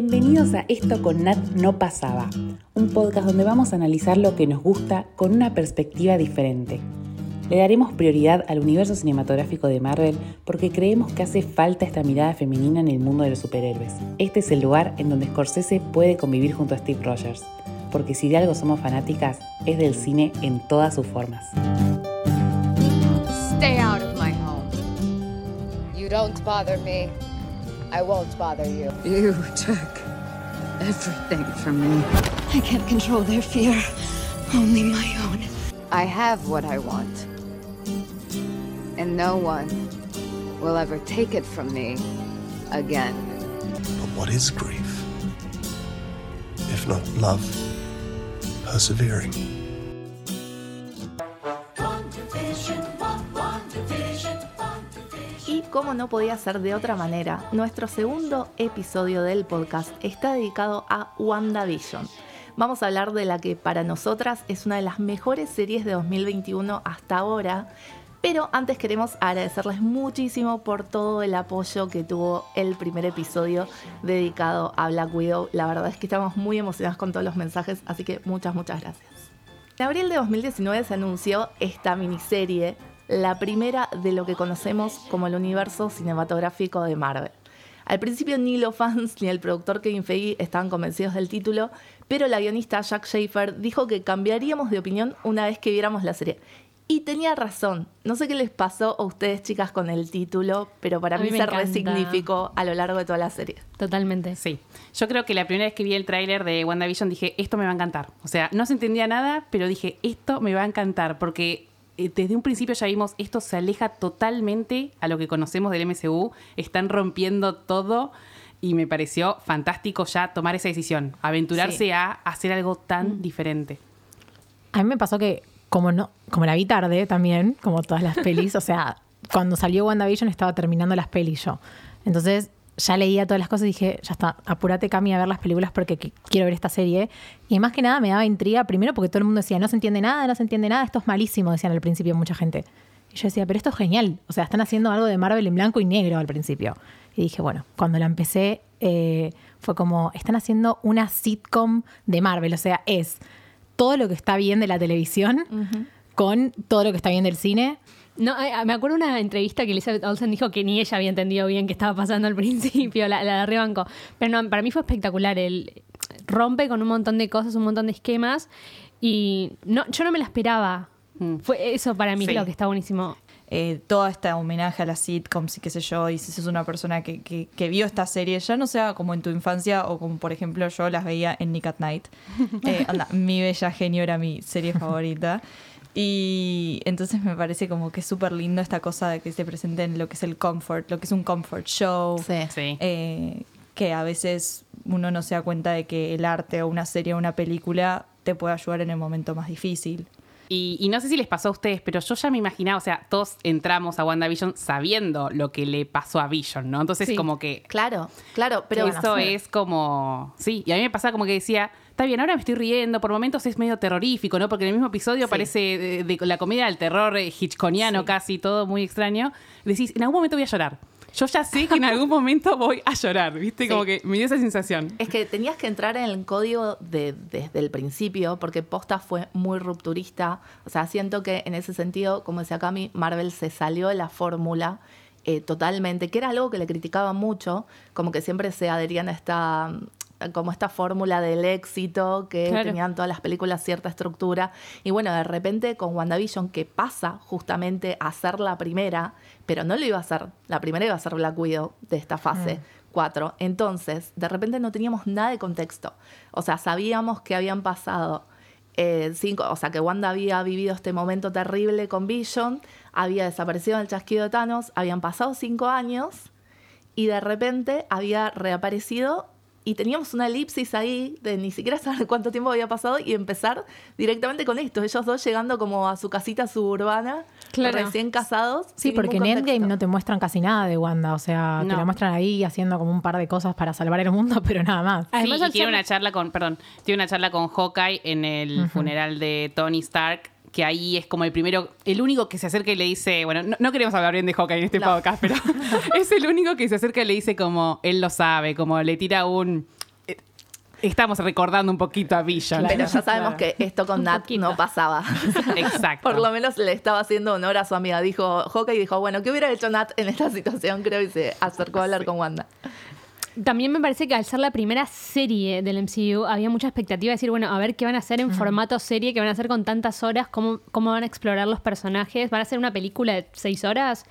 Bienvenidos a Esto con Nat No Pasaba, un podcast donde vamos a analizar lo que nos gusta con una perspectiva diferente. Le daremos prioridad al universo cinematográfico de Marvel porque creemos que hace falta esta mirada femenina en el mundo de los superhéroes. Este es el lugar en donde Scorsese puede convivir junto a Steve Rogers, porque si de algo somos fanáticas, es del cine en todas sus formas. Stay out of my home. You don't bother me. I won't bother you. You took everything from me. I can't control their fear, only my own. I have what I want. And no one will ever take it from me again. But what is grief? If not love, persevering. Como no podía ser de otra manera, nuestro segundo episodio del podcast está dedicado a WandaVision. Vamos a hablar de la que para nosotras es una de las mejores series de 2021 hasta ahora. Pero antes queremos agradecerles muchísimo por todo el apoyo que tuvo el primer episodio dedicado a Black Widow. La verdad es que estamos muy emocionados con todos los mensajes, así que muchas, muchas gracias. En abril de 2019 se anunció esta miniserie la primera de lo que conocemos como el universo cinematográfico de Marvel. Al principio ni los fans ni el productor Kevin Feige estaban convencidos del título, pero la guionista Jack Schaefer dijo que cambiaríamos de opinión una vez que viéramos la serie. Y tenía razón. No sé qué les pasó a ustedes, chicas, con el título, pero para A mí, mí se encanta. resignificó a lo largo de toda la serie. Totalmente. Sí, yo creo que la primera vez que vi el tráiler de WandaVision dije, esto me va a encantar. O sea, no se entendía nada, pero dije, esto me va a encantar, porque desde un principio ya vimos, esto se aleja totalmente a lo que conocemos del MCU, están rompiendo todo y me pareció fantástico ya tomar esa decisión, aventurarse Sí. a hacer algo tan diferente. A mí me pasó que, como no, como la vi tarde también, como todas las pelis, o sea, cuando salió WandaVision estaba terminando las pelis yo. Entonces ya leía todas las cosas y dije, ya está, apúrate Cami a ver las películas porque qu- quiero ver esta serie. Y más que nada me daba intriga, primero porque todo el mundo decía, no se entiende nada, no se entiende nada, esto es malísimo, decían al principio mucha gente. Y yo decía, pero esto es genial. O sea, están haciendo algo de Marvel en blanco y negro al principio. Y dije, bueno, cuando la empecé eh, fue como, están haciendo una sitcom de Marvel. O sea, es todo lo que está bien de la televisión con todo lo que está bien del cine. No, eh, me acuerdo una entrevista que Elizabeth Olsen dijo que ni ella había entendido bien qué estaba pasando al principio, la, la de Rebanco. Pero no, para mí fue espectacular. El, rompe con un montón de cosas, un montón de esquemas. Y no, yo no me la esperaba. Mm. Fue eso para mí Sí. lo que está buenísimo. eh, todo este homenaje a las sitcoms y qué sé yo, y si sos una persona que, que- que vio esta serie, ya no sea como en tu infancia o como por ejemplo yo las veía en Nick at Night. Eh, anda, mi bella genio era mi serie favorita. Y entonces me parece como que es súper lindo esta cosa de que se presenten lo que es el comfort, lo que es un comfort show. Sí. Sí. eh, que a veces uno no se da cuenta de que el arte o una serie o una película te puede ayudar en el momento más difícil. Y, y no sé si les pasó a ustedes, pero yo ya me imaginaba, o sea, todos entramos a WandaVision sabiendo lo que le pasó a Vision, ¿no? Entonces Sí. como que Claro, claro, pero Pero eso es como. Sí, y a mí me pasaba como que decía. Está bien, ahora me estoy riendo, por momentos es medio terrorífico, ¿no? Porque en el mismo episodio Sí. parece de, de la comedia del terror eh, hitchconiano Sí. casi, todo muy extraño. Decís, en algún momento voy a llorar. Yo ya sé que en algún momento voy a llorar, ¿viste? Sí. Como que me dio esa sensación. Es que tenías que entrar en el código de- desde el principio, porque Posta fue muy rupturista. O sea, siento que en ese sentido, como decía Cami, Marvel se salió de la fórmula eh, totalmente, que era algo que le criticaba mucho, como que siempre se adherían a esta como esta fórmula del éxito que Claro. tenían todas las películas cierta estructura. Y bueno de repente con WandaVision que pasa justamente a ser la primera pero no lo iba a ser la primera iba a ser Black Widow de esta fase 4 entonces de repente no teníamos nada de contexto. O sea sabíamos que habían pasado eh, cinco, o sea que Wanda había vivido este momento terrible con Vision había desaparecido en el chasquido de Thanos habían pasado cinco años y de repente había reaparecido y teníamos una elipsis ahí de ni siquiera saber cuánto tiempo había pasado y empezar directamente con esto, ellos dos llegando como a su casita suburbana, Claro. recién casados. Sí, porque en Endgame no te muestran casi nada de Wanda. O sea, te No. la muestran ahí haciendo como un par de cosas para salvar el mundo, pero nada más. Además, sí, y al tiene una charla con, perdón, tiene una charla con Hawkeye en el funeral de Tony Stark, que ahí es como el primero, el único que se acerca y le dice, bueno, no, no queremos hablar bien de Hawkeye en este No. podcast, pero es el único que se acerca y le dice como, él lo sabe, como le tira un, Estamos recordando un poquito a Vision. Pero ya sabemos que esto con Nat no pasaba. Exacto. Por lo menos le estaba haciendo honor a su amiga. Dijo, Hawkeye dijo, bueno, ¿qué hubiera hecho Nat en esta situación? Creo y se acercó a hablar con Wanda. También me parece que al ser la primera serie del MCU había mucha expectativa de decir, bueno, a ver qué van a hacer en formato serie, qué van a hacer con tantas horas, cómo, cómo van a explorar los personajes, van a hacer una película de seis horas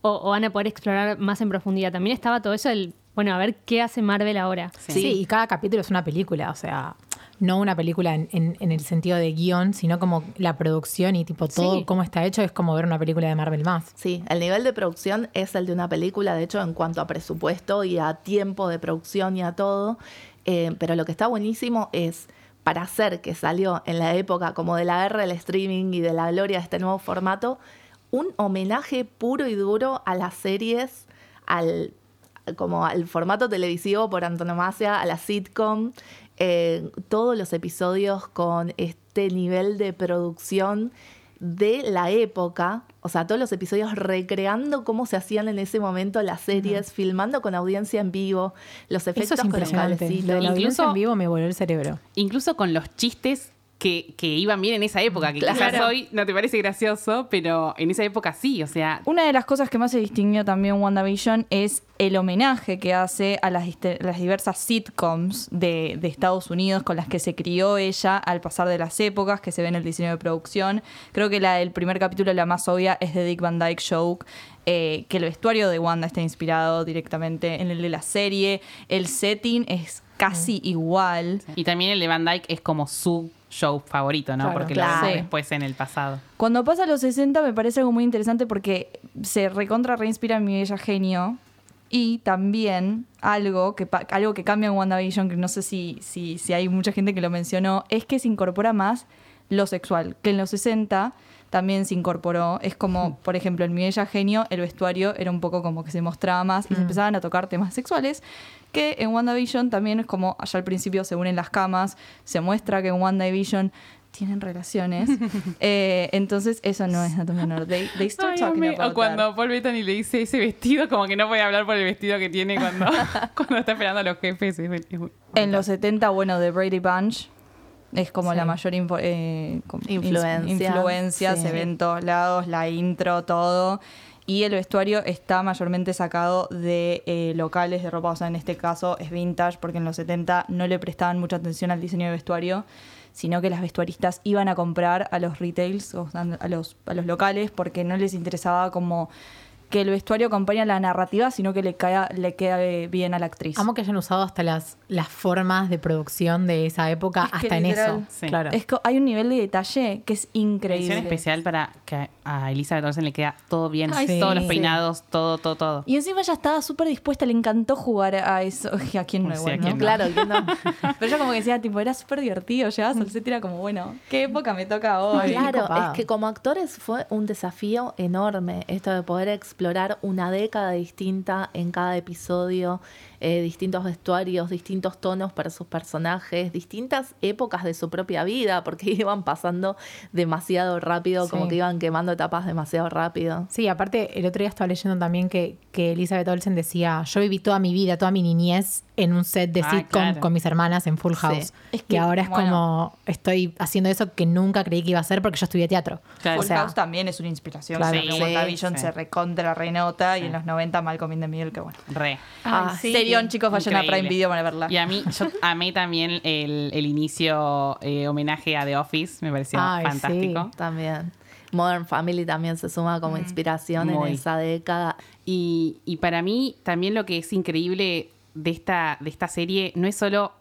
o, o van a poder explorar más en profundidad. También estaba todo eso del, bueno, a ver qué hace Marvel ahora. Sí. y cada capítulo es una película, o sea, no una película en, en- en el sentido de guion, sino como la producción y tipo todo Sí. cómo está hecho es como ver una película de Marvel más. Sí, el nivel de producción es el de una película, de hecho, en cuanto a presupuesto y a tiempo de producción y a todo. Eh, pero lo que está buenísimo es, para hacer que salió en la época como de la guerra del streaming y de la gloria de este nuevo formato, un homenaje puro y duro a las series, al como al formato televisivo por antonomasia, a la sitcom, eh, todos los episodios con este nivel de producción de la época, o sea, todos los episodios recreando cómo se hacían en ese momento las series, filmando con audiencia en vivo, los efectos Eso es con los. Lo de la Incluso- audiencia en vivo me volvió el cerebro. Incluso con los chistes que, que iban bien en esa época, que Claro. quizás hoy no te parece gracioso, pero en esa época sí, o sea, Una de las cosas que más se distinguió también WandaVision es el homenaje que hace a las, las diversas sitcoms de, de Estados Unidos con las que se crió ella al pasar de las épocas, que se ve en el diseño de producción. Creo que la del primer capítulo, la más obvia, es de Dick Van Dyke Show, eh, que el vestuario de Wanda está inspirado directamente en el de la serie. El setting es casi igual. y también el de Van Dyke es como su show favorito, ¿no? Claro. Porque Claro. lo vemos después en el pasado. Cuando pasa a los 60 me parece algo muy interesante porque se recontra reinspira en mi bella genio. Y también algo que, algo que cambia en WandaVision, que no sé si, si, si hay mucha gente que lo mencionó, es que se incorpora más lo sexual, que en los 60 también se incorporó. Es como, por ejemplo, en Mi Bella Genio, el vestuario era un poco como que se mostraba más y se empezaban a tocar temas sexuales, que en WandaVision también es como, allá al principio se unen las camas, se muestra que en WandaVision tienen relaciones. Eh, entonces, eso no es dato menor. They, they start Ay, talking amé. about o cuando that. Paul Bettany le dice ese vestido, como que no puede hablar por el vestido que tiene cuando, cuando está esperando a los jefes. Es- es- En los 70, bueno, de Brady Bunch es como Sí. la mayor info- eh, como Influencia. influencia, Sí. se ve en todos lados, la intro, todo. Y el vestuario está mayormente sacado de eh, locales de ropa, o sea, en este caso es vintage, porque en los 70 no le prestaban mucha atención al diseño de vestuario, sino que las vestuaristas iban a comprar a los retails, o a los, a los locales, porque no les interesaba como que el vestuario acompaña la narrativa, sino que le, cae, le queda bien a la actriz. Amo que hayan usado hasta las, las formas de producción de esa época, Es que hasta en literal, eso. Sí. Claro. Es que hay un nivel de detalle que es increíble. Mención especial para que a Elizabeth Olsen le queda todo bien. Ay, todos los peinados, todo, todo, todo. Y encima ella estaba súper dispuesta, le encantó jugar a eso. ¿A quién no Sí, igual, ¿a no? quién no? Claro, no. Pero ella como que decía, tipo, era súper divertido. Llegabas al set y era como, bueno, ¿qué época me toca hoy? Claro, es que como actores fue un desafío enorme esto de poder explorar una década distinta en cada episodio, eh, distintos vestuarios, distintos tonos para sus personajes, distintas épocas de su propia vida, porque iban pasando demasiado rápido, como que iban quemando etapas demasiado rápido. Sí, aparte, el otro día estaba leyendo también que, que Elizabeth Olsen decía, yo viví toda mi vida, toda mi niñez en un set de Ah, sitcom claro. con mis hermanas en Full House. Sí. Es que, que, ahora es bueno. como, estoy haciendo eso que nunca creí que iba a hacer porque yo estudié teatro. Claro. Full o sea, House también es una inspiración. Claro. Sí, WandaVision sí. se recontra renota y en los 90 Malcolm in the Middle, que bueno. Re. Ah, sí. serión, chicos, vayan a. Prime Video para verla. Y a mí, yo amé también el, el inicio eh, homenaje a The Office, me pareció Ay, fantástico. También. Modern Family también se suma como inspiración Muy. en esa década. Y, y para mí también lo que es increíble de esta, de esta serie no es solo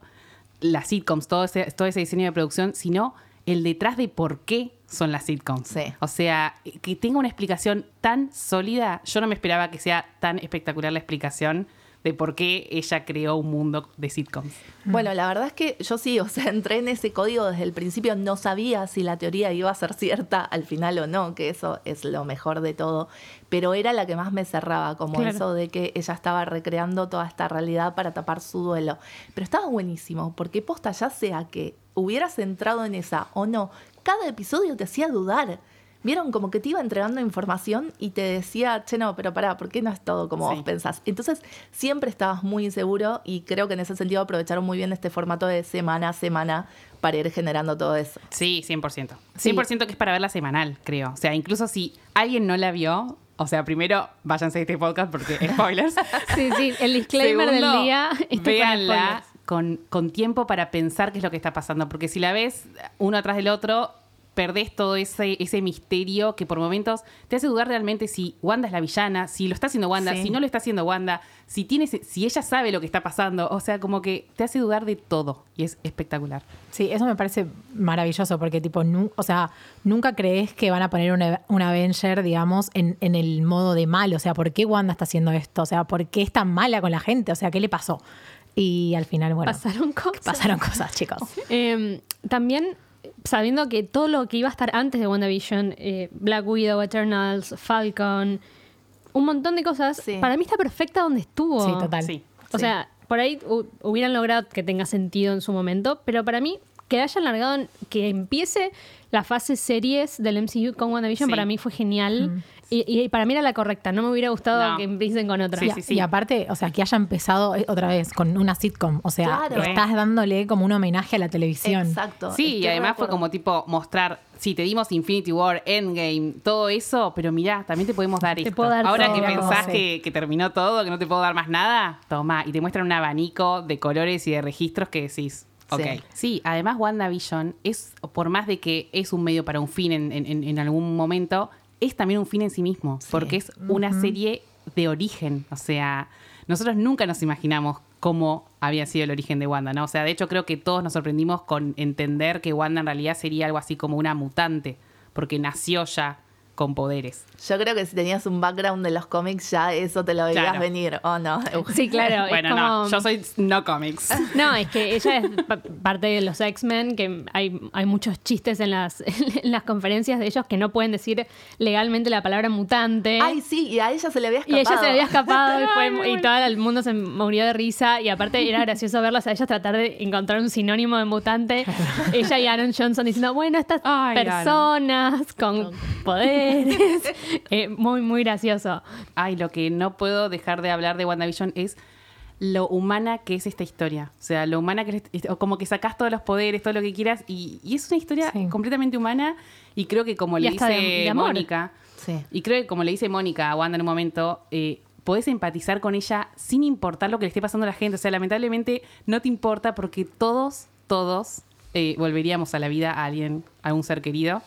las sitcoms, todo ese, todo ese diseño de producción, sino el detrás de por qué son las sitcoms. Sí. O sea, que tenga una explicación tan sólida, yo no me esperaba que sea tan espectacular la explicación de por qué ella creó un mundo de sitcoms. Bueno, la verdad es que yo sí, o sea, entré en ese código desde el principio, no sabía si la teoría iba a ser cierta al final o no, que eso es lo mejor de todo, pero era la que más me cerraba, como Claro. eso de que ella estaba recreando toda esta realidad para tapar su duelo. Pero estaba buenísimo, porque posta ya sea que hubieras entrado en esa o no, cada episodio te hacía dudar. Vieron como que te iba entregando información y te decía, che, no, pero pará, ¿por qué no es todo como Sí. vos pensás? Entonces, siempre estabas muy inseguro y creo que en ese sentido aprovecharon muy bien este formato de semana a semana para ir generando todo eso. Sí, 100%. Sí. 100% que es para verla semanal, creo. O sea, incluso si alguien no la vio, o sea, primero váyanse a este podcast porque spoilers. Sí, sí, el disclaimer Segundo, del día. con véanla con, con tiempo para pensar qué es lo que está pasando. Porque si la ves uno atrás del otro, perdés todo ese, ese misterio que por momentos te hace dudar realmente si Wanda es la villana, si lo está haciendo Wanda, Sí. si no lo está haciendo Wanda, si, tiene, si ella sabe lo que está pasando. O sea, como que te hace dudar de todo. Y es espectacular. Sí, eso me parece maravilloso porque, tipo, nu- o sea, nunca crees que van a poner una, un Avenger, digamos, en, en el modo de malo. O sea, ¿por qué Wanda está haciendo esto? O sea, ¿por qué es tan mala con la gente? O sea, ¿qué le pasó? Y al final, bueno, Pasaron cosas. pasaron cosas, chicos. Eh, también sabiendo que todo lo que iba a estar antes de WandaVision, eh, Black Widow, Eternals, Falcon, un montón de cosas, Sí. para mí está perfecta donde estuvo. Sí, total. Sí. O Sí. sea, por ahí hu- hubieran logrado que tenga sentido en su momento, pero para mí que hayan largado, en- que empiece la fase series del MCU con WandaVision, Sí. para mí fue genial. Y, y para mí era la correcta, no me hubiera gustado No. que empiecen con otra. Sí, Y- sí, sí. Y aparte, o sea, que haya empezado eh, otra vez con una sitcom. O sea, Claro. estás dándole como un homenaje a la televisión. Exacto. Sí, y además de fue como tipo mostrar, sí, te dimos Infinity War, Endgame, todo eso, pero mirá, también te podemos dar Te esto. puedo dar Ahora todo. que pensás que, que terminó todo, que no te puedo dar más nada, toma, y te muestran un abanico de colores y de registros que decís, ok. Sí. Sí, además WandaVision es, por más de que es un medio para un fin en, en- en- en algún momento, es también un fin en sí mismo, porque es una serie de origen, o sea, nosotros nunca nos imaginamos cómo había sido el origen de Wanda, ¿no? O sea, de hecho creo que todos nos sorprendimos con entender que Wanda en realidad sería algo así como una mutante, porque nació ya con poderes. Yo creo que si tenías un background de los cómics, ya eso te lo veías Claro. venir, ¿o no? Sí, claro. bueno, como... no, yo soy no comics. No, es que ella es pa- parte de los X-Men, que hay, hay muchos chistes en las, en las conferencias de ellos que no pueden decir legalmente la palabra mutante. Ay, sí, y a ella se le había y escapado. ella se le había escapado y, fue- Ay, muy y todo el mundo se murió de risa. Y aparte era gracioso verlas a ellas tratar de encontrar un sinónimo de mutante. ella y Aaron Johnson diciendo, bueno, estas Ay, personas con poderes. Eh, muy, muy gracioso. Ay, lo que no puedo dejar de hablar de WandaVision es lo humana que es esta historia. O sea, lo humana que es, o como que sacás todos los poderes, todo lo que quieras, y, y es una historia Sí. completamente humana. Y creo que como Y le dice de- de amor. Mónica, Sí. y creo que como le dice Mónica a Wanda en un momento, eh, podés empatizar con ella sin importar lo que le esté pasando a la gente. O sea, lamentablemente no te importa porque todos, todos eh, volveríamos a la vida a alguien, a un ser querido.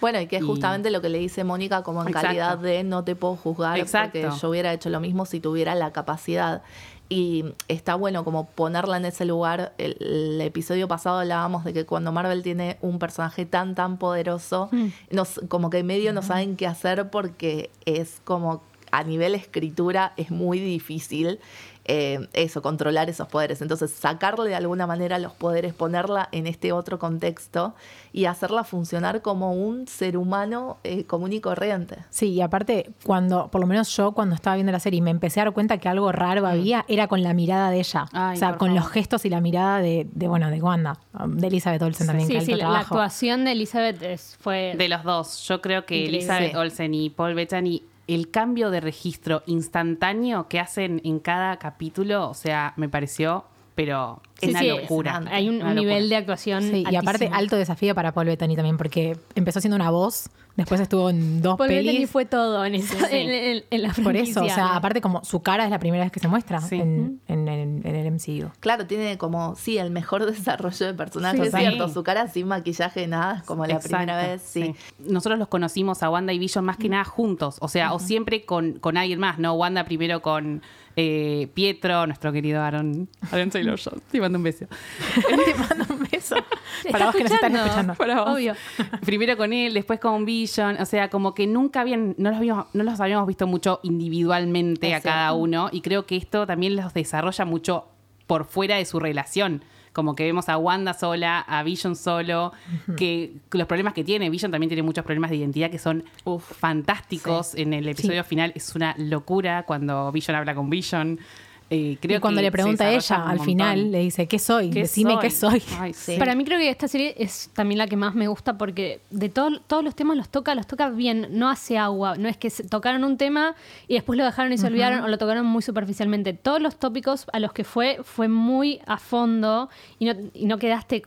Bueno, y que es Y- justamente lo que le dice Mónica como en Exacto. calidad de no te puedo juzgar Exacto. porque yo hubiera hecho lo mismo si tuviera la capacidad. Y está bueno como ponerla en ese lugar. El, el episodio pasado hablábamos de que cuando Marvel tiene un personaje tan, tan poderoso, nos, como que en medio no saben qué hacer porque es como a nivel escritura es muy difícil eh, eso, controlar esos poderes. Entonces, sacarle de alguna manera los poderes, ponerla en este otro contexto y hacerla funcionar como un ser humano eh, común y corriente. Sí, y aparte, cuando, por lo menos yo cuando estaba viendo la serie y me empecé a dar cuenta que algo raro había, era con la mirada de ella. Ay, o sea, con favor. los gestos y la mirada de, de, bueno, de Wanda, de Elizabeth Olsen también, que Sí, alto sí, la, la actuación de Elizabeth es- fue... De los dos, yo creo que Increíble. Elizabeth Sí. Olsen y Paul Bettany, el cambio de registro instantáneo que hacen en cada capítulo, o sea, me pareció, pero Sí, una sí, locura. Hay un, Una un nivel locura. de actuación Sí, y aparte alto desafío para Paul Bettany también, porque empezó siendo una voz, después estuvo en dos Paul Bettany pelis. fue todo en, esa- Sí. en, en- en la Por eso, o franquicia. sea, aparte como su cara es la primera vez que se muestra Sí. en, en- en- en el MCU. Claro, tiene como, sí, el mejor desarrollo de personaje, Sí, es sí. cierto. Su cara sin maquillaje, nada, es como la Exacto, primera vez, sí. Nosotros los conocimos a Wanda y Vision más que nada juntos, o sea, o siempre con, con alguien más, ¿no? Wanda primero con eh, Pietro, nuestro querido Aaron, Aaron Taylor Johnson. Mando un beso. Te mando un beso. ¿Está Para vos que nos están escuchando. Para vos. Obvio. Primero con él, después con Vision, o sea, como que nunca habían, no los habíamos, no los habíamos visto mucho individualmente a cada uno, y creo que esto también los desarrolla mucho por fuera de su relación. Como que vemos a Wanda sola, a Vision solo, que los problemas que tiene, Vision también tiene muchos problemas de identidad que son fantásticos. En el episodio final es una locura cuando Vision habla con Vision. Eh, creo y cuando que le pregunta a ella, al final le dice, ¿qué soy? ¿Qué Decime soy? qué soy. Ay, sí. Para mí creo que esta serie es también la que más me gusta porque de todo- todos los temas los toca, los toca bien, no hace agua, no es que se tocaron un tema y después lo dejaron y se olvidaron o lo tocaron muy superficialmente. Todos los tópicos a los que fue fue muy a fondo y no, y no quedaste,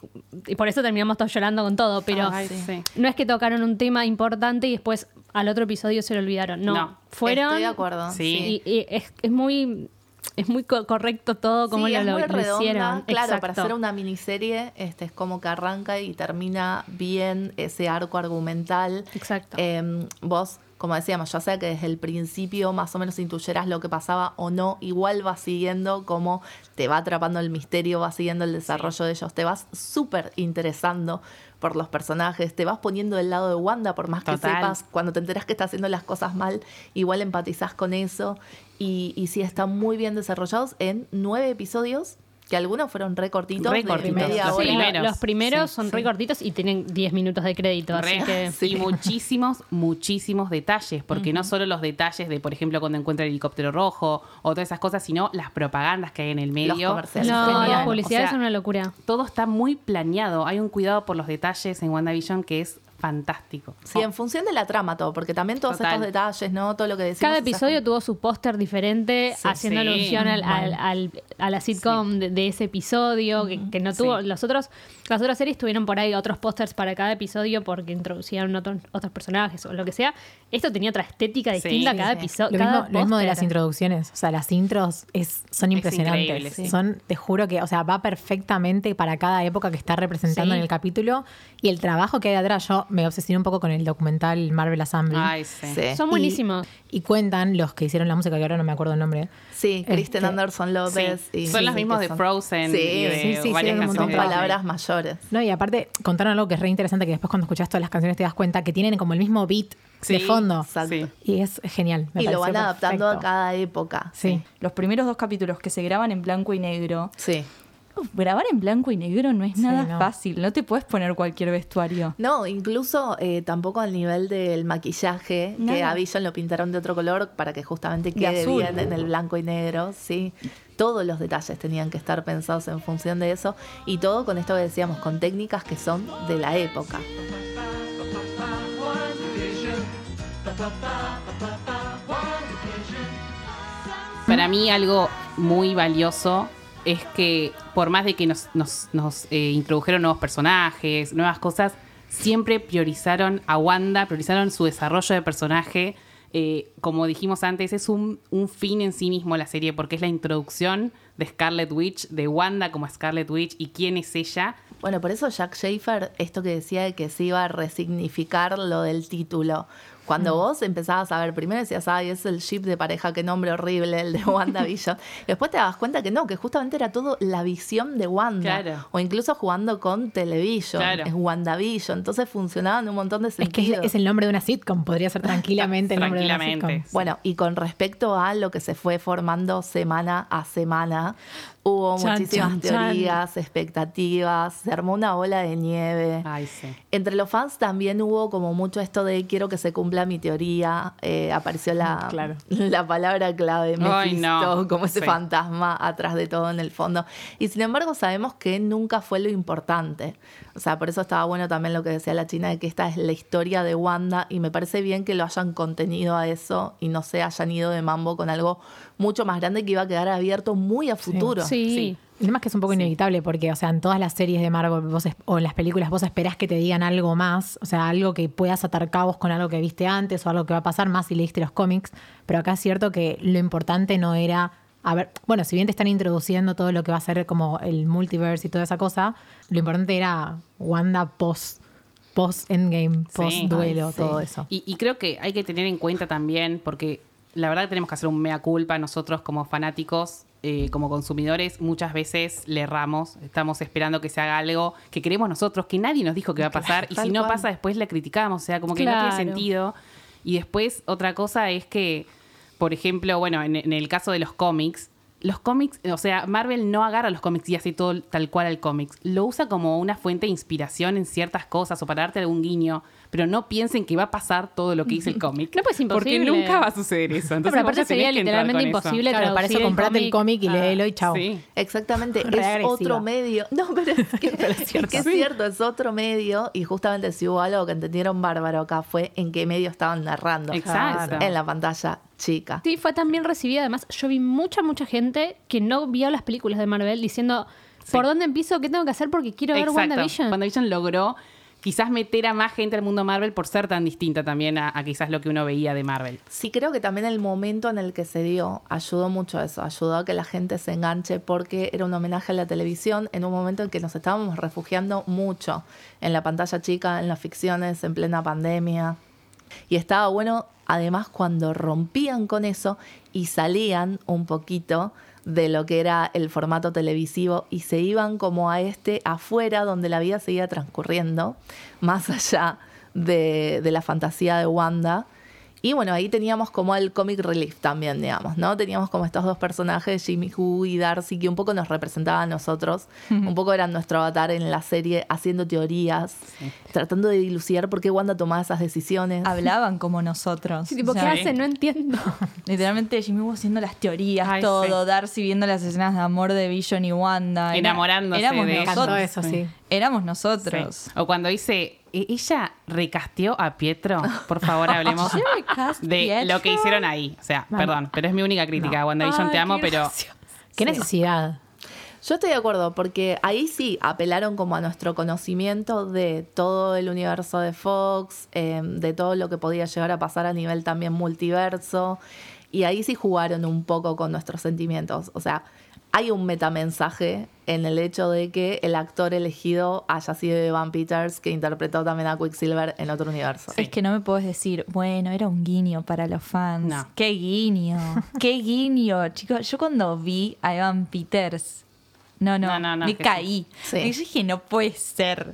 y por eso terminamos todos llorando con todo, pero Ay, sí. no es que tocaron un tema importante y después al otro episodio se lo olvidaron, no, No. fueron... Estoy de acuerdo. Sí. Y, y es, es muy... Es muy co- correcto todo como Sí, lo, es muy lo redonda. hicieron. Claro, para hacer una miniserie, este es como que arranca y termina bien ese arco argumental. Exacto. Eh, vos, como decíamos, ya sea que desde el principio más o menos intuyeras lo que pasaba o no, igual vas siguiendo como te va atrapando el misterio, vas siguiendo el desarrollo de ellos, te vas súper interesando por los personajes, te vas poniendo del lado de Wanda, por más que sepas, cuando te enteras que está haciendo las cosas mal, igual empatizás con eso. Y, y sí, están muy bien desarrollados en nueve episodios, que algunos fueron re cortitos, Re de cortitos, media los Sí, primeros. los primeros Sí, son sí. re cortitos y tienen 10 minutos de crédito, así Re. que... Sí. Y muchísimos, muchísimos detalles, porque no solo los detalles de, por ejemplo, cuando encuentra el helicóptero rojo o todas esas cosas, sino las propagandas que hay en el medio. comerciales. No, las publicidades O sea, son una locura. Todo está muy planeado. Hay un cuidado por los detalles en WandaVision que es fantástico. Sí, en función de la trama todo, porque también todos Total. estos detalles, ¿no? Todo lo que decimos. Cada episodio tuvo su póster diferente, Sí, haciendo sí. alusión al, al- al- a la sitcom de, de ese episodio, que, que no tuvo... Sí. Los otros, las otras series tuvieron por ahí otros pósters para cada episodio porque introducían otros, otros personajes o lo que sea. Esto tenía otra estética Sí, distinta a cada sí. episodio. Lo mismo, lo mismo de las introducciones. O sea, las intros es, son impresionantes. Son, te juro que, o sea, va perfectamente para cada época que está representando Sí. en el capítulo. Y el trabajo que hay atrás, yo me obsesioné un poco con el documental Marvel Assembly. Ay, sí. Sí. Son buenísimos. Y, cuentan los que hicieron la música, que ahora no me acuerdo el nombre. Sí, Kristen Este, Anderson López. Sí. y- Son los mismos de son- Frozen Sí, y de sí, sí, varias son palabras mayores. No, y aparte contaron algo que es re interesante, que después cuando escuchas todas las canciones te das cuenta que tienen como el mismo beat de fondo. Exacto. Sí. Y es genial. me Y lo van adaptando a cada época. Sí. Los primeros dos capítulos que se graban en blanco y negro. Sí. Grabar en blanco y negro no es Sí, nada no. fácil. No te puedes poner cualquier vestuario. No, incluso eh, tampoco al nivel del maquillaje, que a Vision lo pintaron de otro color para que justamente De quede azul. bien en el blanco y negro, sí. Todos los detalles tenían que estar pensados en función de eso y todo con esto que decíamos, con técnicas que son de la época. Para mí algo muy valioso es que por más de que nos, nos- eh, introdujeron nuevos personajes, nuevas cosas, siempre priorizaron a Wanda, priorizaron su desarrollo de personaje. Eh, como dijimos antes, es un, un fin en sí mismo la serie porque es la introducción de Scarlet Witch, de Wanda como Scarlet Witch y quién es ella. Bueno, por eso Jack Schaefer, esto que decía de que se iba a resignificar lo del título. Cuando vos empezabas a ver, primero decías, ay, es el ship de pareja, qué nombre horrible, el de WandaVision. Después te das cuenta que no, que justamente era todo la visión de Wanda. Claro. O incluso jugando con Television, Claro. es WandaVision. Entonces funcionaban un montón de Es que es, sentidos. es el nombre de una sitcom, podría ser tranquilamente el nombre de una sitcom. Bueno, y con respecto a lo que se fue formando semana a semana, hubo Chan, muchísimas chan, chan. teorías, expectativas, se armó una bola de nieve. Ay, sí. Entre los fans también hubo como mucho esto de quiero que se cumpla mi teoría. Eh, apareció la, Claro. la palabra clave, Ay, Mephisto, no. como ese Sí. fantasma atrás de todo en el fondo. Y sin embargo sabemos que nunca fue lo importante. O sea, por eso estaba bueno también lo que decía la China de que esta es la historia de Wanda y me parece bien que lo hayan contenido a eso y no se hayan ido de mambo con algo mucho más grande que iba a quedar abierto muy a futuro. Sí. Sí. El tema es que es un poco inevitable porque, o sea, en todas las series de Marvel vos es- o en las películas vos esperás que te digan algo más, o sea, algo que puedas atar cabos con algo que viste antes o algo que va a pasar más si leíste los cómics, pero acá es cierto que lo importante no era, a ver, bueno, si bien te están introduciendo todo lo que va a ser como el multiverse y toda esa cosa, lo importante era Wanda post, post endgame, post duelo, sí. todo eso. Y, y creo que hay que tener en cuenta también, porque la verdad que tenemos que hacer un mea culpa nosotros como fanáticos, eh, como consumidores, muchas veces le erramos, estamos esperando que se haga algo que queremos nosotros, que nadie nos dijo que va a pasar, y si no cual. pasa después le criticamos, o sea, como que no tiene sentido. Y después otra cosa es que, por ejemplo, bueno, en, en el caso de los cómics, los cómics, o sea, Marvel no agarra los cómics y hace todo tal cual el cómics. Lo usa como una fuente de inspiración en ciertas cosas o para darte algún guiño. Pero no piensen que va a pasar todo lo que dice el cómic. No, pues imposible. Porque nunca va a suceder eso. Entonces, pero aparte sería literalmente imposible Claro, para eso comprate el cómic y léelo y chao. Sí. Exactamente, Re es agresiva. otro medio. No, pero es que, es, que es cierto, es otro medio. Y justamente si hubo algo que entendieron bárbaro acá fue en qué medio estaban narrando. Exacto. En la pantalla chica. Sí, fue tan bien recibida. Además, yo vi mucha, mucha gente que no vio las películas de Marvel diciendo, ¿por dónde empiezo? ¿Qué tengo que hacer? Porque quiero ver Exacto. WandaVision. WandaVision logró quizás meter a más gente al mundo Marvel por ser tan distinta también a, quizás lo que uno veía de Marvel. Sí, creo que también el momento en el que se dio ayudó mucho a eso, ayudó a que la gente se enganche porque era un homenaje a la televisión en un momento en que nos estábamos refugiando mucho en la pantalla chica, en las ficciones, en plena pandemia. Y estaba bueno, además, cuando rompían con eso y salían un poquito de lo que era el formato televisivo y se iban como a este afuera donde la vida seguía transcurriendo, más allá de, de la fantasía de Wanda. Y bueno, ahí teníamos como el comic relief también, digamos, ¿no? Teníamos como estos dos personajes, Jimmy Who y Darcy, que un poco nos representaban a nosotros, un poco eran nuestro avatar en la serie, haciendo teorías, tratando de dilucidar por qué Wanda tomaba esas decisiones. Hablaban como nosotros. Sí, tipo, O ¿qué hacen? No entiendo. Literalmente Jimmy Woo haciendo las teorías, Ay, todo, sí. Darcy viendo las escenas de amor de Vision y Wanda. Enamorándose éramos de nosotros. Eso, sí. Éramos nosotros. Sí. O cuando dice, "E- ella recasteó a Pietro, por favor hablemos de lo que hicieron ahí. O sea, perdón, pero es mi única crítica. WandaVision, te amo, pero ¿Qué necesidad? Yo estoy de acuerdo, porque ahí sí apelaron como a nuestro conocimiento de todo el universo de Fox, eh, de todo lo que podía llegar a pasar a nivel también multiverso, y ahí sí jugaron un poco con nuestros sentimientos. O sea, hay un metamensaje en el hecho de que el actor elegido haya sido Evan Peters, que interpretó también a Quicksilver en otro universo. Es que no me puedes decir, bueno, era un guiño para los fans. No. ¡Qué guiño! ¡Qué guiño! Chicos, yo cuando vi a Evan Peters, no, no, No, no, no, me caí. sí. Y yo dije, no puede ser.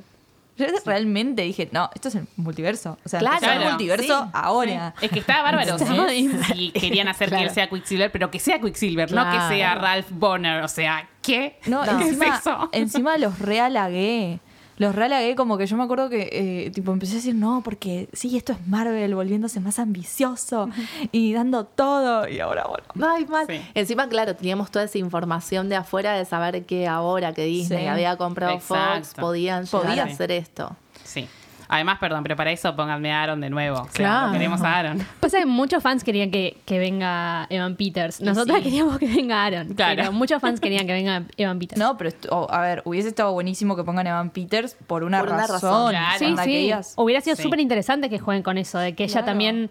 Yo realmente dije, no, esto es el multiverso. O sea, Claro, el multiverso sí, ahora. Es que está bárbaro si, querían hacer que él sea Quicksilver, pero que sea Quicksilver, no que sea Ralph Bonner. O sea, ¿qué? No, ¿Qué encima, es eso? encima los realagué. Los realagué como que yo me acuerdo que eh, tipo empecé a decir, no, porque sí, esto es Marvel volviéndose más ambicioso y dando todo. Y ahora, bueno. Ay, mal. Sí. Encima, claro, teníamos toda esa información de afuera de saber que ahora que Disney Sí. había comprado Fox, podían llegar Podía. a hacer esto. Además, perdón, pero para eso pónganme a Aaron de nuevo. O sea, Claro. lo queremos a Aaron. Pasa que muchos fans querían que, que venga Evan Peters. Nosotros sí. queríamos que venga Aaron. Claro. Pero muchos fans querían que venga Evan Peters. No, pero oh, a ver, hubiese estado buenísimo que pongan a Evan Peters por una Por una razón. razón. Claro. Sí, sí. digas, Hubiera sido Sí. súper interesante que jueguen con eso, de que ella Claro. también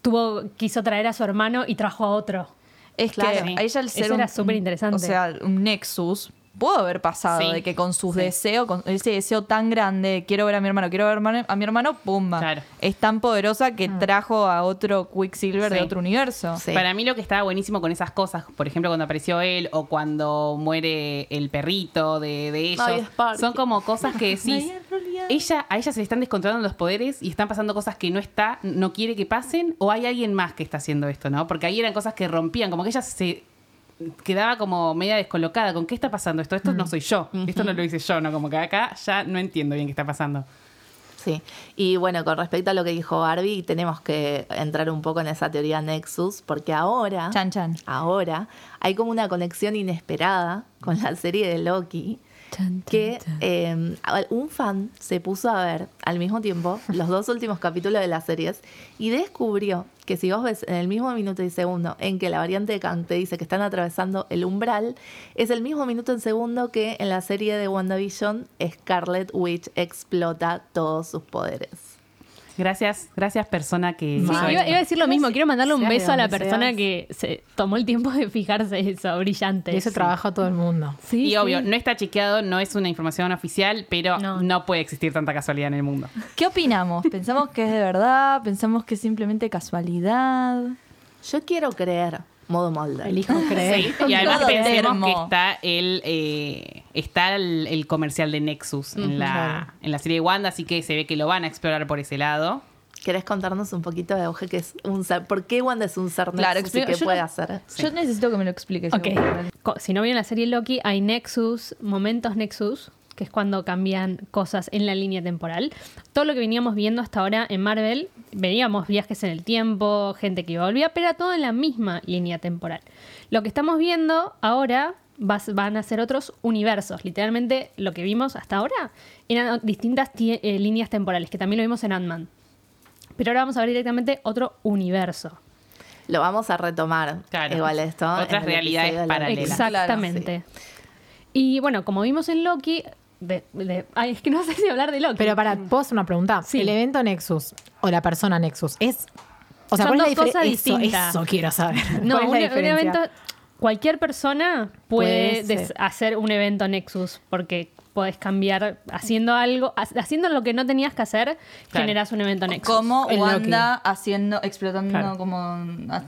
tuvo, quiso traer a su hermano y trajo a otro. Es Claro. que a ella al ser Eso un, era súper interesante. O sea, un Nexus pudo haber pasado Sí. de que con sus Sí. deseos, con ese deseo tan grande, quiero ver a mi hermano, quiero ver a mi hermano- pumba. Claro. Es tan poderosa que trajo a otro Quicksilver de otro universo. Sí. Para mí lo que estaba buenísimo con esas cosas, por ejemplo, cuando apareció él o cuando muere el perrito de, de ellos, Ay, son como cosas que decís, ella, a ella se le están descontrolando los poderes y están pasando cosas que no está, no quiere que pasen, o hay alguien más que está haciendo esto, ¿no? Porque ahí eran cosas que rompían, como que ella se quedaba como media descolocada con qué está pasando esto, esto no soy yo, esto no lo hice yo, ¿no? Como que acá ya no entiendo bien qué está pasando. Sí, y bueno, con respecto a lo que dijo Barbie, tenemos que entrar un poco en esa teoría Nexus, porque ahora, Chan Chan. ahora hay como una conexión inesperada con la serie de Loki, que eh, un fan se puso a ver al mismo tiempo los dos últimos capítulos de las series y descubrió que si vos ves en el mismo minuto y segundo en que la variante de Kang te dice que están atravesando el umbral, es el mismo minuto en segundo que en la serie de WandaVision Scarlet Witch explota todos sus poderes. Gracias, gracias persona que Sí, iba, a decir lo mismo. Quiero mandarle un beso a la persona seas. que se tomó el tiempo de fijarse eso. Brillante. Y eso trabaja todo el mundo. Sí, y sí. obvio, no está chequeado, no es una información oficial, pero No. no. puede existir tanta casualidad en el mundo. ¿Qué opinamos? ¿Pensamos que es de verdad? ¿Pensamos que es simplemente casualidad? Yo quiero creer, modo molde. Elijo creer. Sí, y además Todo pensemos termo. que está el eh, está el, el comercial de Nexus en, la, en la serie de Wanda, así que se ve que lo van a explorar por ese lado. ¿Querés contarnos un poquito de Auge que es un ser? ¿Por qué Wanda es un ser Claro, Nexus y qué yo puede no- hacer? Yo necesito que me lo expliques. Si no vieron la serie Loki, hay Nexus, momentos Nexus, que es cuando cambian cosas en la línea temporal. Todo lo que veníamos viendo hasta ahora en Marvel, veníamos viajes en el tiempo, gente que iba y volvía, pero era todo en la misma línea temporal. Lo que estamos viendo ahora vas- van a ser otros universos. Literalmente lo que vimos hasta ahora eran distintas eh, líneas temporales, que también lo vimos en Ant-Man. Pero ahora vamos a ver directamente otro universo. Lo vamos a retomar. Claro. Igual esto. Otras realidades paralelas. Exactamente. Y bueno, como vimos en Loki, de- de- ay, es que no sé si hablar de Loki. Pero para, ¿puedo hacer una pregunta? Sí. El evento Nexus o la persona Nexus es. O sea, Son ¿cuál es la dos cosas diferencia? Eso, distintas. eso quiero saber. no, ¿Cuál es un, la un diferencia? evento, cualquier persona puede hacer un evento Nexus, porque puedes cambiar haciendo algo, ha- haciendo lo que no tenías que hacer, Claro. generas un evento Nexus. Como Wanda haciendo, explotando, Claro. como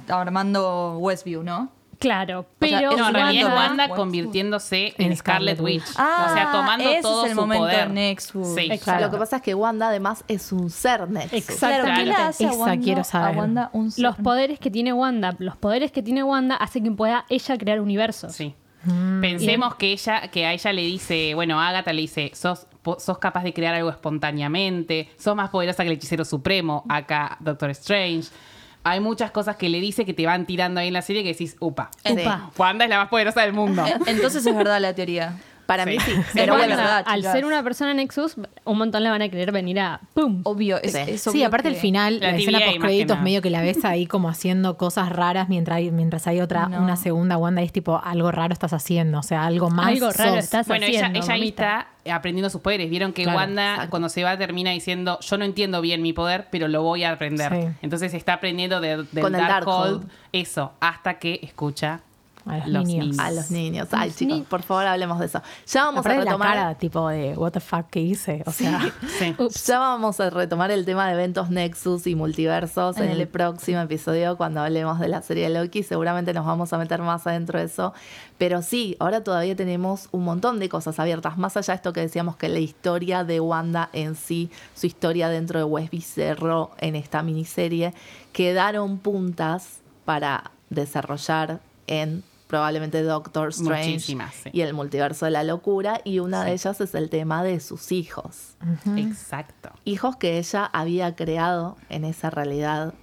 armando Westview, ¿no? Claro, pero es No, en realidad es Wanda- convirtiéndose en, En Scarlet Scarlet Witch. Witch. o sea, tomando ese todo es el su momento poder. Nexus. Sí. Exacto. Lo que pasa es que Wanda además es un ser Nexus. Exacto. Claro, ¿qué le Claro. hace a Esa Wanda, quiero saber. a Wanda un ser? los poderes que tiene Wanda, los poderes que tiene Wanda hace que pueda ella crear universos. Sí. Mm. Pensemos que ella, que a ella le dice, bueno, Agatha le dice, sos, sos capaz de crear algo espontáneamente, sos más poderosa que el hechicero supremo, acá Doctor Strange. Hay muchas cosas que le dice que te van tirando ahí en la serie que decís, upa, Upa. Wanda es la más poderosa del mundo. Entonces es verdad la teoría. Para Sí. mí sí. Pero bueno, verdad, al chicas. ser una persona Nexus, un montón le van a querer venir a ¡pum! Obvio, es, Sí. es Sí, obvio aparte que- el final, La la, escena TVA, post más que créditos nada. medio que la ves ahí como haciendo cosas raras mientras hay, mientras hay otra, No. una segunda Wanda y es tipo, algo raro estás haciendo, o sea, algo más Algo raro sos. estás Bueno, ella, haciendo, ella ahí está aprendiendo sus poderes. Vieron que Claro, Wanda, exacto. cuando se va, termina diciendo: Yo no entiendo bien mi poder, pero lo voy a aprender. Sí. Entonces está aprendiendo de, del Con el Darkhold, Darkhold. eso, hasta que escucha A los los niños. niños. A los niños. Ay, Los chicos, niños. por favor, hablemos de eso. Ya vamos Aparte a la retomar. cara tipo de, what the fuck, ¿qué hice? O sea, Sí. Ya vamos a retomar el tema de eventos Nexus y multiversos en En el el- próximo episodio cuando hablemos de la serie de Loki. Seguramente nos vamos a meter más adentro de eso. Pero sí, ahora todavía tenemos un montón de cosas abiertas. Más allá de esto que decíamos que la historia de Wanda en sí, su historia dentro de Westview cerró en esta miniserie, quedaron puntas para desarrollar en probablemente Doctor Strange Muchísimas, sí. y el multiverso de la locura. Y una de ellas es el tema de sus hijos Exacto. hijos que ella había creado en esa realidad.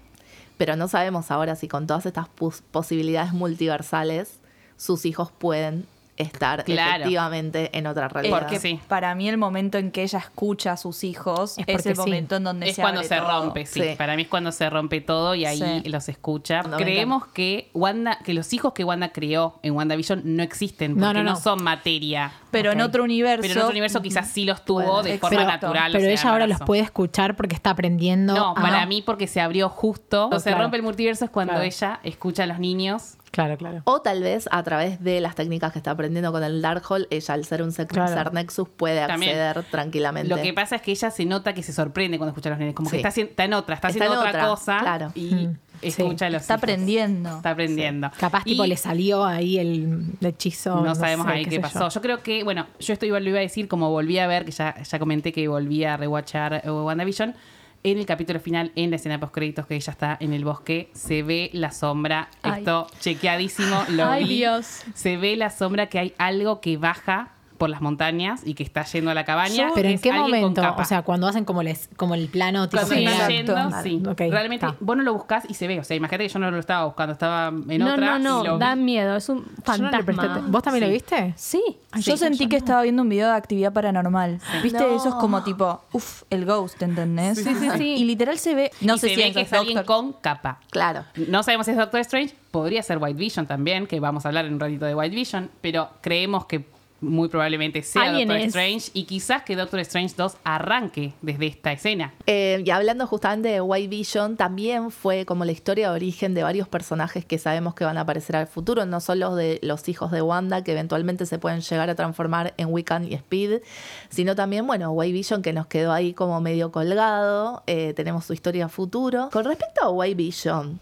Pero no sabemos ahora si con todas estas pos- posibilidades multiversales sus hijos pueden estar Claro. efectivamente en otra realidad. Porque sí. Para mí el momento en que ella escucha a sus hijos Es el sí. momento en donde Es se cuando abre se todo. rompe, sí. Sí. Para mí es cuando se rompe todo y ahí Sí. los escucha. No, Creemos que Wanda, que los hijos que Wanda crió en WandaVision no existen porque No, no, no, no. son materia. Pero en otro universo. Pero en otro universo quizás sí los tuvo de forma Exacto. natural. o pero sea, ella ahora los puede escuchar porque está aprendiendo. No, a- para mí porque se abrió justo. Cuando se claro. rompe el multiverso es cuando Claro. ella escucha a los niños. Claro, claro. O tal vez a través de las técnicas que está aprendiendo con el Darkhold, ella al ser un ser, Claro. ser Nexus puede También. acceder tranquilamente. Lo que pasa es que ella se nota que se sorprende cuando escucha a los niños. Como Sí. que está, está en otra, está, Está haciendo en otra, otra, cosa claro. y Mm, escucha a los Está hijos. aprendiendo. Está aprendiendo. Capaz tipo Y- le salió ahí el hechizo. No, sabemos sé, ahí qué, pasó. Yo. creo que, bueno, yo esto lo iba a decir como volví a ver, que ya, ya comenté que volví a rewatchar eh, WandaVision. En el capítulo final, en la escena post créditos que ella está en el bosque, se ve la sombra. Ay. Esto chequeadísimo, lo Ay, vi. Dios. Se ve la sombra que hay algo que baja por las montañas y que está yendo a la cabaña. Pero en qué momento, o sea, cuando hacen como les, como el plano tipo Cuando Sí, está yendo, exacto. sí. Ok, Realmente, está. vos no lo buscás y se ve. O sea, imagínate que yo no lo estaba buscando, estaba en no, otra. no, no, vi. da miedo, es un no fantasma. aten- ¿Vos también Sí. lo viste? Sí. Yo sentí que estaba viendo un video de actividad paranormal. ¿Viste? No. Eso es como tipo, uff, el ghost, ¿entendés? Sí, sí, sí. Y literal se ve, no y sé se si ve es que es alguien Doctor- con capa. Claro. No sabemos si es Doctor Strange, podría ser White Vision también, que vamos a hablar en un ratito de White Vision, pero creemos que muy probablemente sea Alguien Doctor es. Strange y quizás que Doctor Strange 2 arranque desde esta escena. Eh, y hablando justamente de White Vision, también fue como la historia de origen de varios personajes que sabemos que van a aparecer al futuro, no solo de los hijos de Wanda, que eventualmente se pueden llegar a transformar en Wiccan y Speed, sino también, bueno, White Vision que nos quedó ahí como medio colgado, eh, tenemos su historia a futuro. Con respecto a White Vision,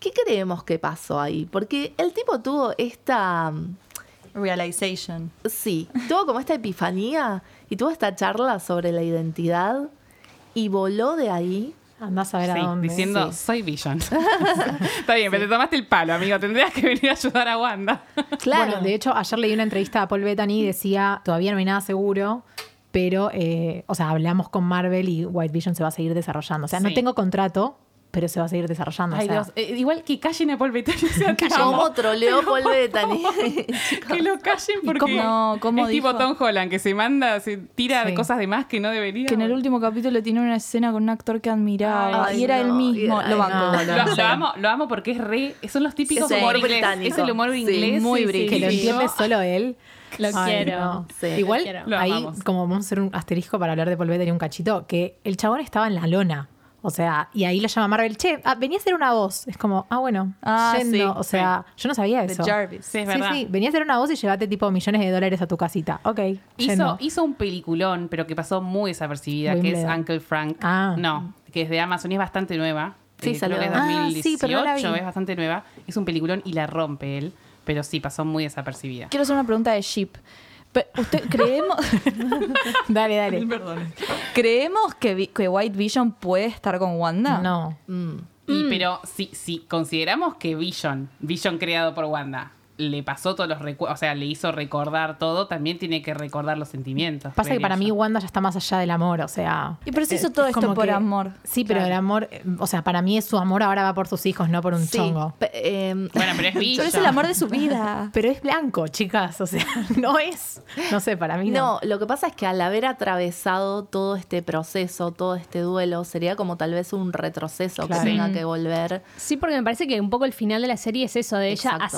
¿qué creemos que pasó ahí? Porque el tipo tuvo esta... Realization. Sí, tuvo como esta epifanía y tuvo esta charla sobre la identidad y voló de ahí Andás a ver Sí, a dónde. diciendo, Sí. soy Vision. Está bien, pero te tomaste el palo, amigo. Tendrías que venir a ayudar a Wanda. Claro. Bueno, de hecho, ayer leí una entrevista a Paul Bettany y decía, todavía no hay nada seguro, pero, eh, o sea, hablamos con Marvel y White Vision se va a seguir desarrollando. O sea, no tengo contrato, pero se va a seguir desarrollando. o Ay, sea, Dios. Eh, igual que callen a Paul Bettany. O sea, te ¿Cómo amo. troleó Paul Bettany? Que lo callen porque cómo- no, cómo es tipo dijo? Tom Holland, que se manda, se tira de Sí. cosas de más que no debería. Que en el último capítulo tiene una escena con un actor que admiraba Ay, y era no, el mismo. lo ay, banco. no, lo Lo, banco. lo amo, lo amo porque es re. Son los típicos Es humor humor inglés. británico. Es el humor Sí, inglés. muy sí, sí. británico. que lo entiende solo él. Lo Ay, quiero. no. Sí. Igual, Quiero. Ahí, como vamos a hacer un asterisco para hablar de Paul Bettany un cachito, que el chabón estaba en la lona. O sea, y ahí lo llama Marvel, che, ah, venía a hacer una voz. Es como, ah, bueno, Ah, yendo. sí, o sea, yo no sabía De eso. Jarvis. Sí, es Sí, verdad. sí, venía a hacer una voz y llevate tipo millones de dólares a tu casita. Ok, Hizo, yendo. hizo un peliculón, pero que pasó muy desapercibida, que es. Uncle Frank. Ah. No, que es de Amazon y es bastante nueva. Sí, Eh, creo que es Ah, 2018, sí, pero no la vi. es bastante nueva. Es un peliculón y la rompe él, pero sí, pasó muy desapercibida. Quiero hacer una pregunta de Ship. ¿Usted creemos, Dale, dale. creemos que, Vi- que White Vision puede estar con Wanda? No. Mm. Y, pero si, si consideramos que Vision, Vision creado por Wanda, le pasó todos los recuerdos, o sea, le hizo recordar todo, también tiene que recordar los sentimientos. Pasa que para yo. mí Wanda ya está más allá del amor, o sea. Y pero se hizo eh, todo es esto por que- amor. Sí, pero Claro. el amor, eh, o sea, para mí es su amor ahora va por sus hijos, no por un Sí, chongo. em, Bueno, pero es Vision. Pero es el amor de su vida. Pero es blanco, chicas, o sea, no es, no sé, para mí no. No, lo que pasa es que al haber atravesado todo este proceso, todo este duelo, sería como tal vez un retroceso Claro. que tenga que volver. Sí, porque me parece que un poco el final de la serie es eso, de ella Exacto.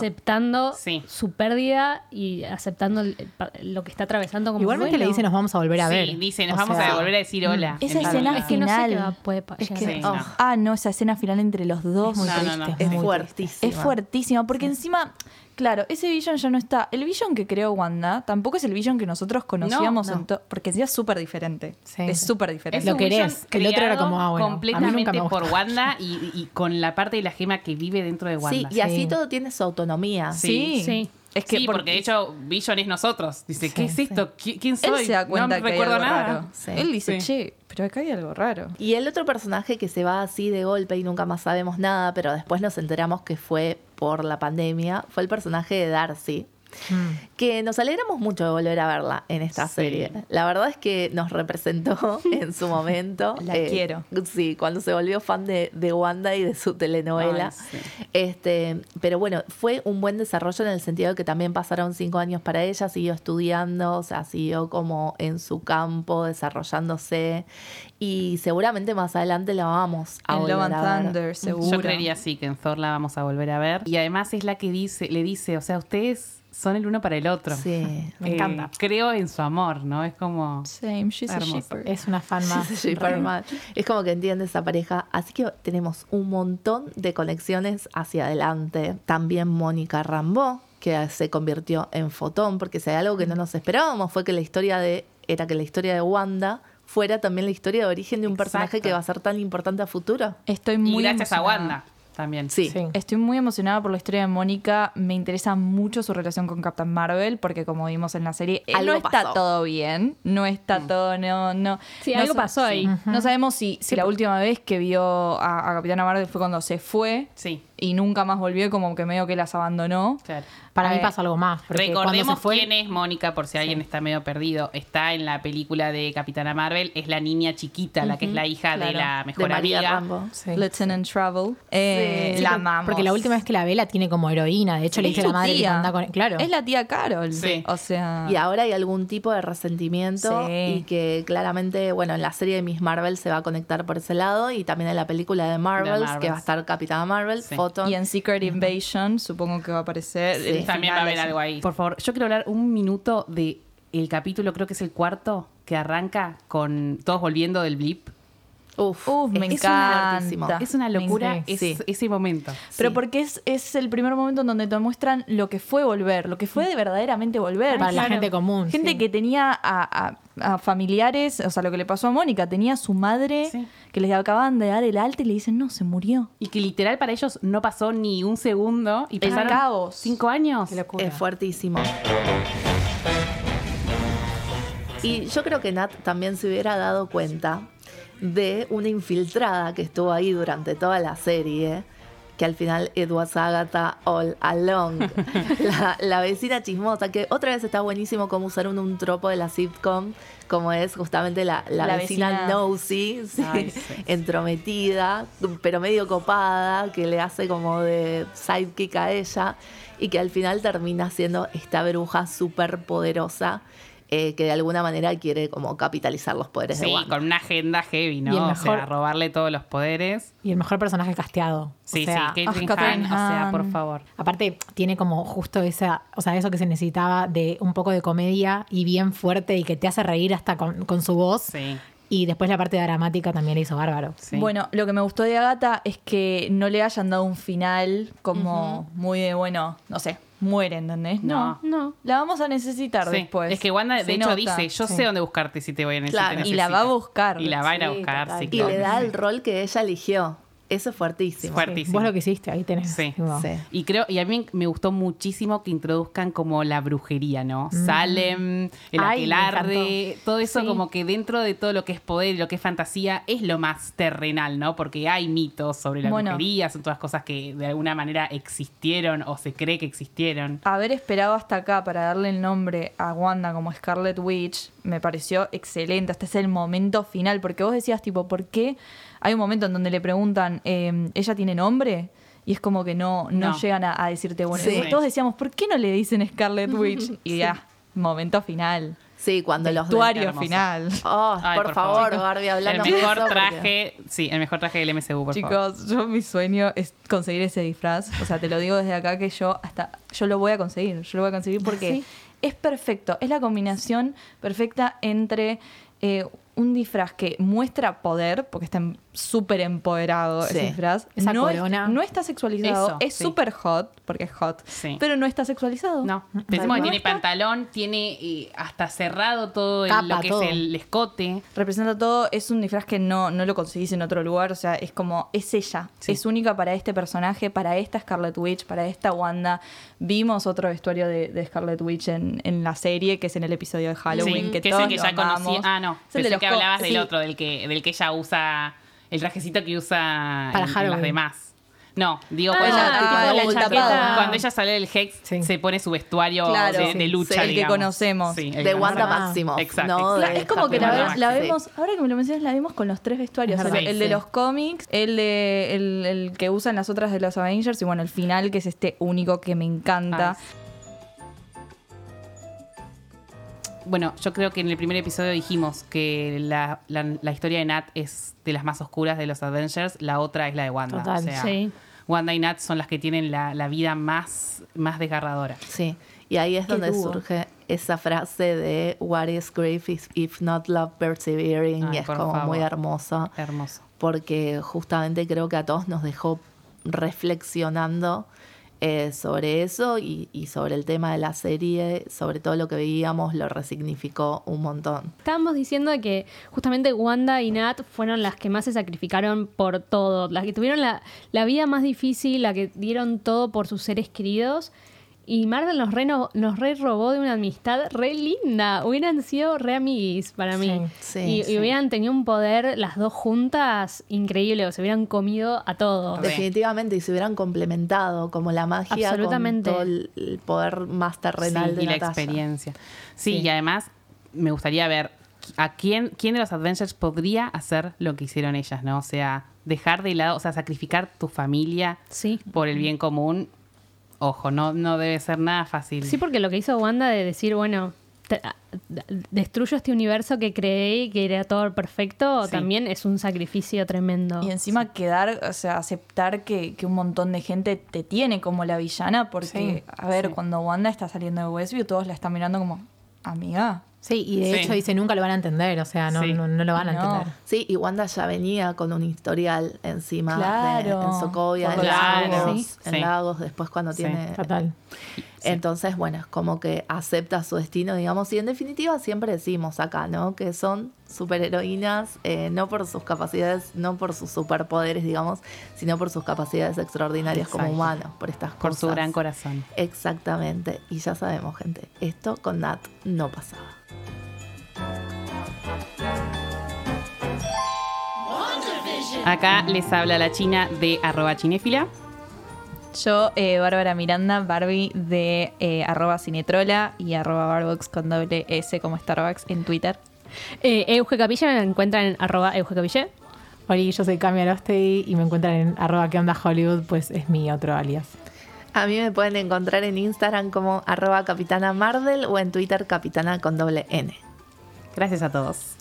Aceptando Sí. su pérdida y aceptando el- lo que está atravesando como Igualmente duelo. le dice nos vamos a volver a Sí, ver. dice, nos O vamos sea, a volver a decir hola. Esa en tal escena lugar. Es que no sé final. qué va- puede pa- Es llegar que, Sí, oh, no. ah, no, esa escena final entre los dos. muy No, no, no. Es muy fuertísima. Es fuertísima, porque encima, claro, ese Vision ya no está. El Vision que creó Wanda tampoco es el Vision que nosotros conocíamos, No, en to- porque es súper diferente. Sí. Es súper Es diferente. Lo un querés. El otro era como, ah, bueno, a mí nunca completamente por Wanda y, y con la parte de la gema que vive dentro de Sí, Wanda. y así Sí. todo tiene su autonomía. Sí. Sí. Es que sí, por- porque de hecho Vision es nosotros. Dice, ¿qué es Sí, esto? ¿Qui- ¿Quién soy? él se da cuenta no que recuerdo hay algo nada. raro. Sí. Él dice, Sí. che, pero acá hay algo raro. Y el otro personaje que se va así de golpe y nunca más sabemos nada, pero después nos enteramos que fue por la pandemia, fue el personaje de Darcy. Mm. Que nos alegramos mucho de volver a verla en esta Sí. serie. La verdad es que nos representó en su momento. La quiero. Sí, cuando se volvió fan de, de Wanda y de su telenovela. Ay, sí. Este, pero bueno, fue un buen desarrollo en el sentido de que también pasaron cinco años para ella, siguió estudiando, o sea, siguió como en su campo, desarrollándose. Y seguramente más adelante la vamos a en volver Love and a ver. Thunder, seguro. Yo creería sí que en Thor la vamos a volver a ver. Y además es la que dice, le dice, o sea, ustedes son el uno para el otro. Sí. Me Eh, encanta. Creo en su amor, ¿no? Es como. Same, she's a Hermoso. shipper. Es una fan más. Es como que entiende esa pareja. Así que tenemos un montón de conexiones hacia adelante. También Mónica Rambeau, que se convirtió en fotón, porque si hay algo que no nos esperábamos fue que la historia de, era que la historia de Wanda fuera también la historia de origen de un personaje que va a ser tan importante a futuro. Estoy Y muy gracias a emocionada. Wanda también. Sí. Sí. Estoy muy emocionada por la historia de Mónica. Me interesa mucho su relación con Captain Marvel, porque como vimos en la serie, él Algo no está pasó. todo bien. No está todo, no, no. Sí, no algo pasó ahí. No sabemos si, si la última vez que vio a, a Capitana Marvel fue cuando se fue Sí, y nunca más volvió, y como que medio que las abandonó. claro. Para mí Eh, pasa algo más. Recordemos fue, quién es Mónica, por si alguien está medio perdido. Está en la película de Capitana Marvel. Es la niña chiquita, la que es la hija de la De mejor María amiga. Rambo. Sí. Lieutenant Travel. Eh, Sí, la por- amamos. Porque la última vez que la ve la tiene como heroína. De hecho, le dice a la su madre que tía. anda con. Claro. Es la tía Carol. Sí. O sea. Y ahora hay algún tipo de resentimiento Sí. y que claramente, bueno, en la serie de Miss Marvel se va a conectar por ese lado y también en la película de Marvels, Marvels. que va a estar Capitana Marvel, Y en Secret Invasion, supongo que va a aparecer. Sí. También va a haber algo ahí. Por favor, yo quiero hablar un minuto de el capítulo, creo que es el cuarto, que arranca con todos volviendo del blip. Uf, Uf, me es encanta. Es una locura Sí, es- sí. ese momento. Pero porque es, es el primer momento en donde te muestran lo que fue volver, lo que fue de verdaderamente volver. Para la gente común. Gente sí. que tenía a, a- a familiares, o sea, lo que le pasó a Mónica, tenía a su madre Sí. que les acaban de dar el alta y le dicen, no, se murió. Y que literal para ellos no pasó ni un segundo y pasaron caos. cinco años. Es fuertísimo. Y yo creo que Nat también se hubiera dado cuenta de una infiltrada que estuvo ahí durante toda la serie, que al final was Agatha all along, la, la vecina chismosa, que otra vez está buenísimo cómo usaron un tropo de la sitcom, como es justamente la, la La vecina, vecina- nosy, sí, Ay, sí. entrometida, pero medio copada, que le hace como de sidekick a ella, y que al final termina siendo esta bruja súper poderosa. Eh, que de alguna manera quiere como capitalizar los poderes de Sí, Wanda. con una agenda heavy, Y el ¿no? O mejor- sea, robarle todos los poderes. Y el mejor personaje casteado. Sí, o sea, sí, Caitlyn Catherine Hahn, o sea, por favor. Aparte, tiene como justo esa, o sea, eso que se necesitaba de un poco de comedia y bien fuerte y que te hace reír hasta con, con su voz. Sí, Y después la parte dramática también la hizo bárbaro. sí. Bueno, lo que me gustó de Agatha es que no le hayan dado un final como muy de, bueno, no sé, muere, ¿entendés? No. No. La vamos a necesitar Sí, después. Es que Wanda, de Se hecho, nota. dice, yo Sí. sé dónde buscarte si te voy a necesitar. Claro, y la va a necesito". buscar. Y la va a ir a Sí, buscar, total. sí, Y le da el rol que ella eligió. Eso es fuertísimo. Fuertísimo. Vos lo que hiciste, ahí tenés. Sí. Sí. Y creo, y a mí me gustó muchísimo que introduzcan como la brujería, ¿no? Salem, el Mm. Ay, aquelarre, todo eso Sí. como que dentro de todo lo que es poder y lo que es fantasía es lo más terrenal, ¿no? Porque hay mitos sobre la Bueno. brujería, son todas cosas que de alguna manera existieron o se cree que existieron. Haber esperado hasta acá para darle el nombre a Wanda como Scarlet Witch me pareció excelente. Este es el momento final, porque vos decías, tipo, ¿por qué? Hay un momento en donde le preguntan, eh, ¿ella tiene nombre? Y es como que no, no, No. llegan a, a decirte, bueno, Sí. todos decíamos, ¿por qué no le dicen Scarlet Witch? Y ya, momento final. Sí, cuando los Vestuario final. Oh, Ay, por, por favor, favor. Barbie, El hablando mejor traje, sí, el mejor traje del MCU, por favor. Chicos, yo mi sueño es conseguir ese disfraz. O sea, te lo digo desde acá que yo hasta yo lo voy a conseguir. Yo lo voy a conseguir porque Sí. es perfecto. Es la combinación perfecta entre eh, un disfraz que muestra poder, porque está en- súper empoderado Sí. ese disfraz. Esa no, es- no está sexualizado. Eso, es sí. súper hot, porque es hot. Sí. Pero no está sexualizado. No, pensemos que tiene está- pantalón, tiene eh, hasta cerrado todo el- lo que todo. es el escote. representa todo, es un disfraz que no, no lo conseguís en otro lugar, o sea, es como, es ella, es única para este personaje, para esta Scarlet Witch, para esta Wanda. Vimos otro vestuario de, de Scarlet Witch en, en la serie, que es en el episodio de Halloween, que, que es todos el que ya conocí. Ah, no, Es el de los que hablabas del otro, del que, del que ella usa, el trajecito que usa Para en- en Halloween. las demás. No, digo, Ah, cuando, Ella, ella, tipo, tipo la el chaqueta. tapado. cuando ella sale del Hex, Sí. se pone su vestuario Claro, de, sí. de lucha, Sí, el que conocemos. Sí, el De Wanda. Máximo. Exacto, ¿no? De Es como que la, la vemos, ahora que me lo mencionas, la vemos con los tres vestuarios. O sea, el de los cómics, el de el, el que usan las otras de los Avengers y bueno, el final que es este único que me encanta. Ay, Bueno, yo creo que en el primer episodio dijimos que la, la- la historia de Nat es de las más oscuras de los Avengers, la otra es la de Wanda. Total, o sea, sí. Wanda y Nat son las que tienen la, la vida más, más desgarradora. Sí, y ahí es donde dúo. surge esa frase de What is grief if, if not love persevering? Ay, y es como favor. muy hermoso, Hermoso. porque justamente creo que a todos nos dejó reflexionando eh, sobre eso y, y sobre el tema de la serie, sobre todo lo que veíamos, lo resignificó un montón. Estábamos diciendo que justamente Wanda y Nat fueron las que más se sacrificaron por todo, las que tuvieron la, la vida más difícil, la que dieron todo por sus seres queridos. Y Marvel nos re, no- nos re robó de una amistad re linda. Hubieran sido re amiguis para mí. Sí, y, y sí. hubieran tenido un poder las dos juntas increíble, o se hubieran comido a todos. Sí. Definitivamente, y se hubieran complementado como la magia Absolutamente. con todo el, poder más terrenal Sí, de y la Natasha. experiencia. Sí, Sí. y además me gustaría ver a quién, quién de los Avengers podría hacer lo que hicieron ellas, ¿no? O sea, dejar de lado, o sea, sacrificar tu familia Sí. por el bien común. Ojo, no, no debe ser nada fácil. Sí, porque lo que hizo Wanda de decir, bueno, te- a- d- destruyo este universo que creí que era todo perfecto, Sí. también es un sacrificio tremendo. Y encima quedar, o sea, aceptar que, que un montón de gente te tiene como la villana, porque, Sí, a ver, sí. cuando Wanda está saliendo de Westview, todos la están mirando como, amiga. Sí, y de Sí. hecho dice nunca lo van a entender, o sea, no, Sí. no, no lo van a No. entender. Sí, y Wanda ya venía con un historial encima de- Claro. en Sokovia, en Lagos, sí. en Sí. Lagos, después cuando Sí. tiene... Entonces, bueno, es como que acepta su destino, digamos, y en definitiva siempre decimos acá, ¿no? Que son superheroínas, eh, no por sus capacidades, no por sus superpoderes, digamos, sino por sus capacidades extraordinarias como humanos, por estas por cosas. su gran corazón. Exactamente, y ya sabemos, gente, esto con Nat no pasaba. Acá les habla la China de arroba chinéfila. Yo, eh, Bárbara Miranda, Barbie de eh, arroba cinetrola y arroba barbox con doble S como Starbucks en Twitter. Eh, Euge Capilla me encuentran en arroba Euge Capilla. Hola, yo soy Cami Arostei y me encuentran en arroba que onda Hollywood, pues es mi otro alias. A mí me pueden encontrar en Instagram como arroba capitana Mardel o en Twitter capitana con doble N. Gracias a todos.